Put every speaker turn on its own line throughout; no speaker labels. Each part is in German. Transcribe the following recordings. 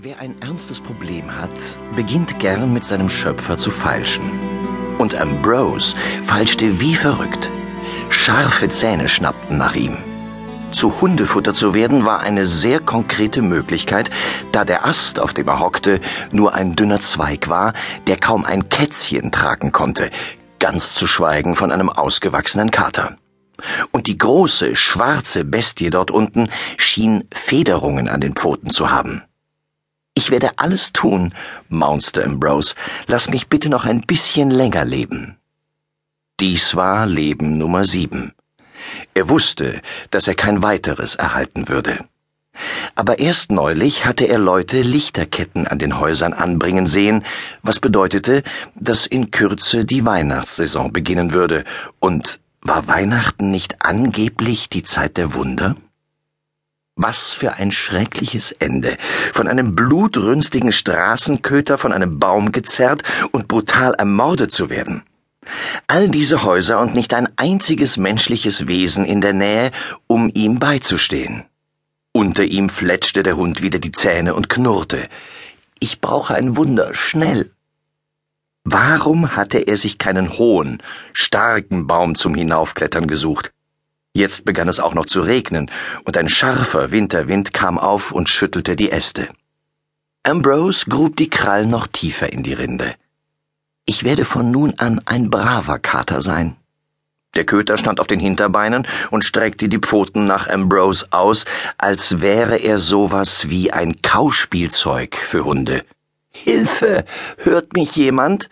Wer ein ernstes Problem hat, beginnt gern mit seinem Schöpfer zu feilschen. Und Ambrose feilschte wie verrückt. Scharfe Zähne schnappten nach ihm. Zu Hundefutter zu werden war eine sehr konkrete Möglichkeit, da der Ast, auf dem er hockte, nur ein dünner Zweig war, der kaum ein Kätzchen tragen konnte, ganz zu schweigen von einem ausgewachsenen Kater. Und die große, schwarze Bestie dort unten schien Federungen an den Pfoten zu haben. Ich werde alles tun, maunzte Ambrose. Lass mich bitte noch ein bisschen länger leben. Dies war Leben Nummer sieben. Er wusste, dass er kein weiteres erhalten würde. Aber erst neulich hatte er Leute Lichterketten an den Häusern anbringen sehen, was bedeutete, dass in Kürze die Weihnachtssaison beginnen würde. Und war Weihnachten nicht angeblich die Zeit der Wunder? Was für ein schreckliches Ende. Von einem blutrünstigen Straßenköter von einem Baum gezerrt und brutal ermordet zu werden. All diese Häuser und nicht ein einziges menschliches Wesen in der Nähe, um ihm beizustehen. Unter ihm fletschte der Hund wieder die Zähne und knurrte. Ich brauche ein Wunder, schnell. Warum hatte er sich keinen hohen, starken Baum zum Hinaufklettern gesucht? Jetzt begann es auch noch zu regnen, und ein scharfer Winterwind kam auf und schüttelte die Äste. Ambrose grub die Krallen noch tiefer in die Rinde. Ich werde von nun an ein braver Kater sein. Der Köter stand auf den Hinterbeinen und streckte die Pfoten nach Ambrose aus, als wäre er sowas wie ein Kauspielzeug für Hunde. Hilfe! Hört mich jemand?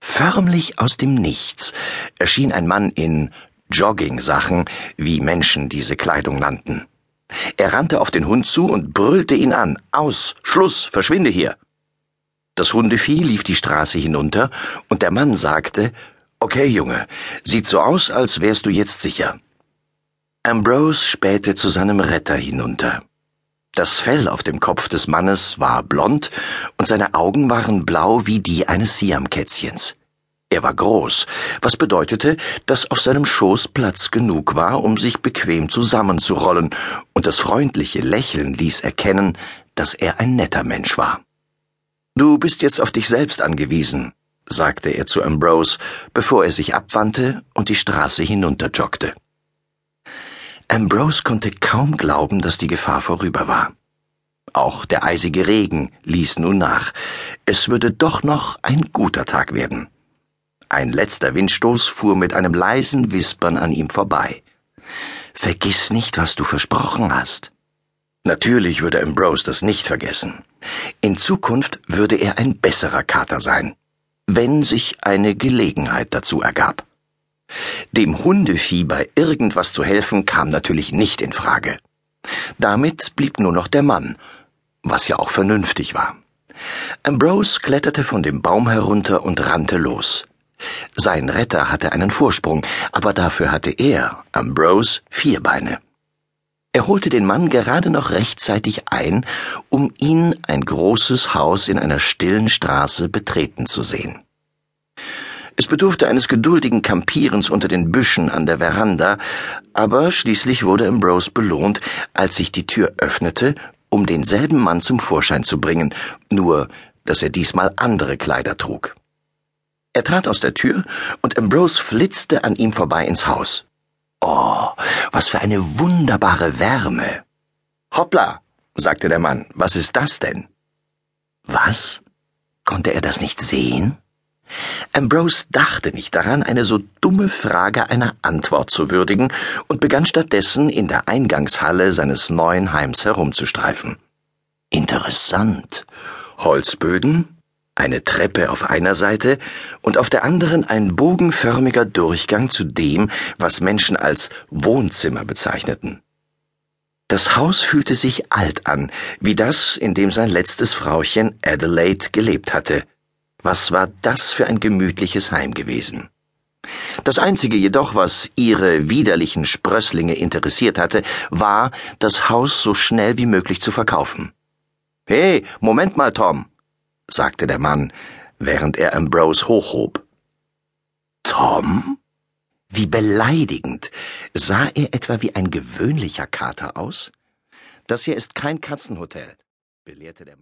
Förmlich aus dem Nichts erschien ein Mann in Jogging-Sachen, wie Menschen diese Kleidung nannten. Er rannte auf den Hund zu und brüllte ihn an. Aus, Schluss, verschwinde hier. Das Hundevieh lief die Straße hinunter, und der Mann sagte, Okay, Junge, sieht so aus, als wärst du jetzt sicher. Ambrose spähte zu seinem Retter hinunter. Das Fell auf dem Kopf des Mannes war blond, und seine Augen waren blau wie die eines Siamkätzchens. Er war groß, was bedeutete, dass auf seinem Schoß Platz genug war, um sich bequem zusammenzurollen, und das freundliche Lächeln ließ erkennen, dass er ein netter Mensch war. Du bist jetzt auf dich selbst angewiesen, sagte er zu Ambrose, bevor er sich abwandte und die Straße hinunterjoggte. Ambrose konnte kaum glauben, dass die Gefahr vorüber war. Auch der eisige Regen ließ nun nach. Es würde doch noch ein guter Tag werden. Ein letzter Windstoß fuhr mit einem leisen Wispern an ihm vorbei. Vergiss nicht, was du versprochen hast. Natürlich würde Ambrose das nicht vergessen. In Zukunft würde er ein besserer Kater sein, wenn sich eine Gelegenheit dazu ergab. Dem Hundevieh bei irgendwas zu helfen kam natürlich nicht in Frage. Damit blieb nur noch der Mann, was ja auch vernünftig war. Ambrose kletterte von dem Baum herunter und rannte los. Sein Retter hatte einen Vorsprung, aber dafür hatte er, Ambrose, vier Beine. Er holte den Mann gerade noch rechtzeitig ein, um ihn ein großes Haus in einer stillen Straße betreten zu sehen. Es bedurfte eines geduldigen Kampierens unter den Büschen an der Veranda, aber schließlich wurde Ambrose belohnt, als sich die Tür öffnete, um denselben Mann zum Vorschein zu bringen, nur dass er diesmal andere Kleider trug. Er trat aus der Tür und Ambrose flitzte an ihm vorbei ins Haus. Oh, was für eine wunderbare Wärme. Hoppla, sagte der Mann, was ist das denn? Was? Konnte er das nicht sehen? Ambrose dachte nicht daran, eine so dumme Frage einer Antwort zu würdigen und begann stattdessen in der Eingangshalle seines neuen Heims herumzustreifen. Interessant. Holzböden, eine Treppe auf einer Seite und auf der anderen ein bogenförmiger Durchgang zu dem, was Menschen als Wohnzimmer bezeichneten. Das Haus fühlte sich alt an, wie das, in dem sein letztes Frauchen Adelaide gelebt hatte. Was war das für ein gemütliches Heim gewesen? Das Einzige jedoch, was ihre widerlichen Sprösslinge interessiert hatte, war, das Haus so schnell wie möglich zu verkaufen. Hey, Moment mal, Tom, sagte der Mann, während er Ambrose hochhob. Tom? Wie beleidigend. Sah er etwa wie ein gewöhnlicher Kater aus? Das hier ist kein Katzenhotel. belehrte der